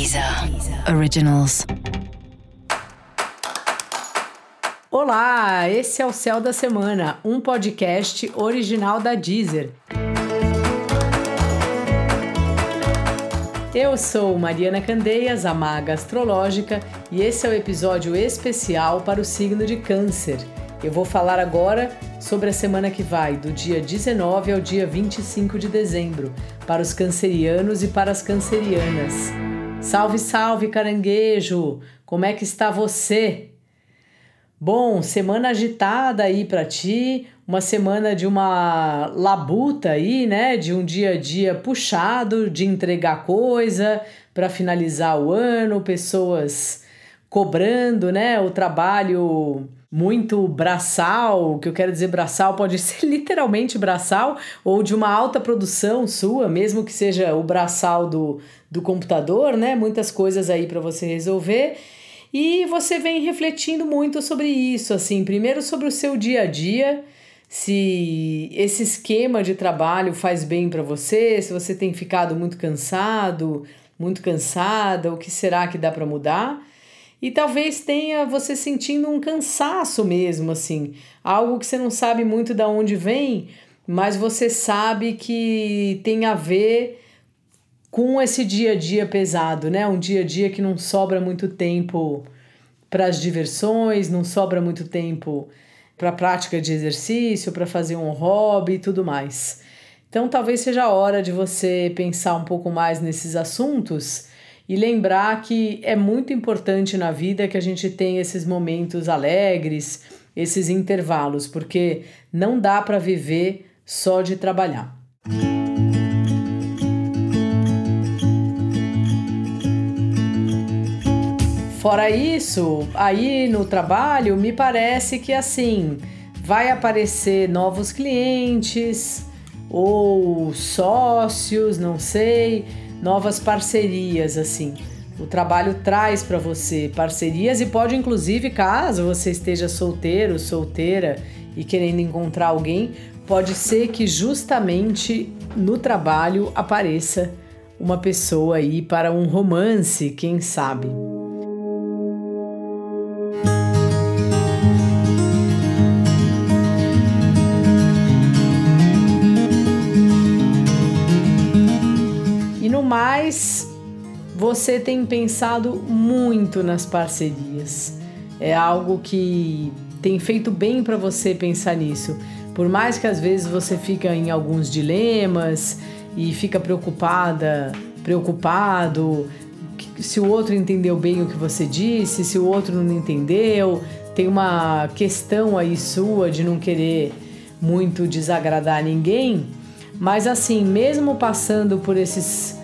Deezer Originals. Olá, esse é o Céu da Semana, um podcast original da Deezer. Eu sou Mariana Candeias, a maga astrológica, e esse é o episódio especial para o signo de Câncer. Eu vou falar agora sobre a semana que vai, do dia 19 ao dia 25 de dezembro, para os cancerianos e para as cancerianas. Salve, salve, caranguejo! Como é que está você? Bom, semana agitada aí para ti, uma semana de uma labuta aí, né? De um dia a dia puxado, de entregar coisa para finalizar o ano, pessoas cobrando, né? O trabalho muito braçal, que eu quero dizer braçal pode ser literalmente braçal ou de uma alta produção sua, mesmo que seja o braçal do, do computador, né? Muitas coisas aí para você resolver. E você vem refletindo muito sobre isso, assim, primeiro sobre o seu dia a dia, se esse esquema de trabalho faz bem para você, se você tem ficado muito cansado, muito cansada, o que será que dá para mudar? E talvez tenha você sentindo um cansaço mesmo, assim, algo que você não sabe muito de onde vem, mas você sabe que tem a ver com esse dia a dia pesado, né? Um dia a dia que não sobra muito tempo para as diversões, não sobra muito tempo para a prática de exercício, para fazer um hobby e tudo mais. Então, talvez seja a hora de você pensar um pouco mais nesses assuntos e lembrar que é muito importante na vida que a gente tenha esses momentos alegres, esses intervalos, porque não dá para viver só de trabalhar. Fora isso, aí no trabalho, me parece que assim vai aparecer novos clientes ou sócios, não sei novas parcerias assim. O trabalho traz para você parcerias e pode inclusive, caso você esteja solteiro, solteira e querendo encontrar alguém, pode ser que justamente no trabalho apareça uma pessoa aí para um romance, quem sabe. Você tem pensado muito nas parcerias. É algo que tem feito bem para você pensar nisso. Por mais que às vezes você fica em alguns dilemas e fica preocupada, preocupado, se o outro entendeu bem o que você disse, se o outro não entendeu, tem uma questão aí sua de não querer muito desagradar ninguém, mas assim, mesmo passando por esses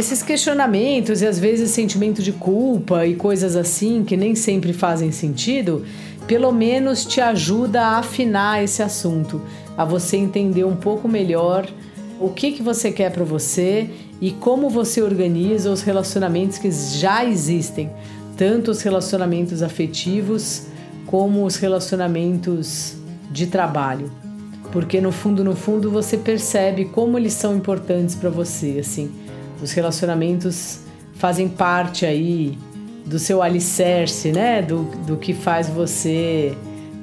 esses questionamentos e às vezes sentimento de culpa e coisas assim que nem sempre fazem sentido, pelo menos te ajuda a afinar esse assunto, a você entender um pouco melhor o que, que você quer para você e como você organiza os relacionamentos que já existem, tanto os relacionamentos afetivos como os relacionamentos de trabalho. Porque no fundo, no fundo, você percebe como eles são importantes para você, assim. Os relacionamentos fazem parte aí do seu alicerce, né? Do, do que faz você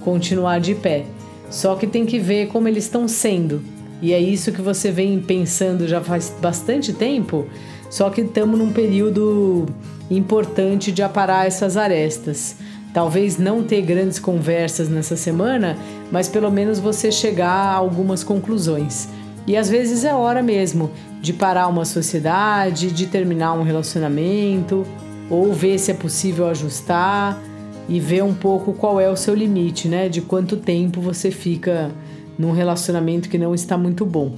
continuar de pé. Só que tem que ver como eles estão sendo. E é isso que você vem pensando já faz bastante tempo. Só que estamos num período importante de aparar essas arestas. Talvez não ter grandes conversas nessa semana, mas pelo menos você chegar a algumas conclusões. E às vezes é hora mesmo de parar uma sociedade, de terminar um relacionamento, ou ver se é possível ajustar e ver um pouco qual é o seu limite, né? De quanto tempo você fica num relacionamento que não está muito bom.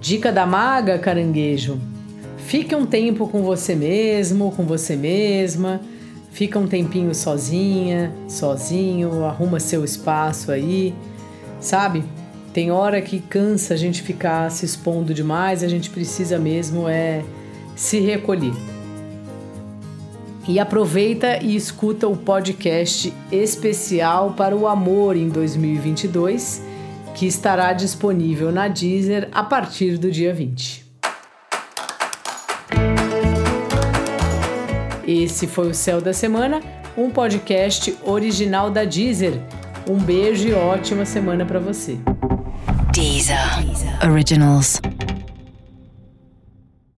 Dica da maga, caranguejo. Fique um tempo com você mesmo, com você mesma. Fica um tempinho sozinha, sozinho, arruma seu espaço aí, sabe? Tem hora que cansa a gente ficar se expondo demais, a gente precisa mesmo é se recolher. E aproveita e escuta o podcast especial para o amor em 2022, que estará disponível na Deezer a partir do dia 20. Esse foi o Céu da Semana, um podcast original da Deezer. Um beijo e ótima semana para você. Deezer. Originals.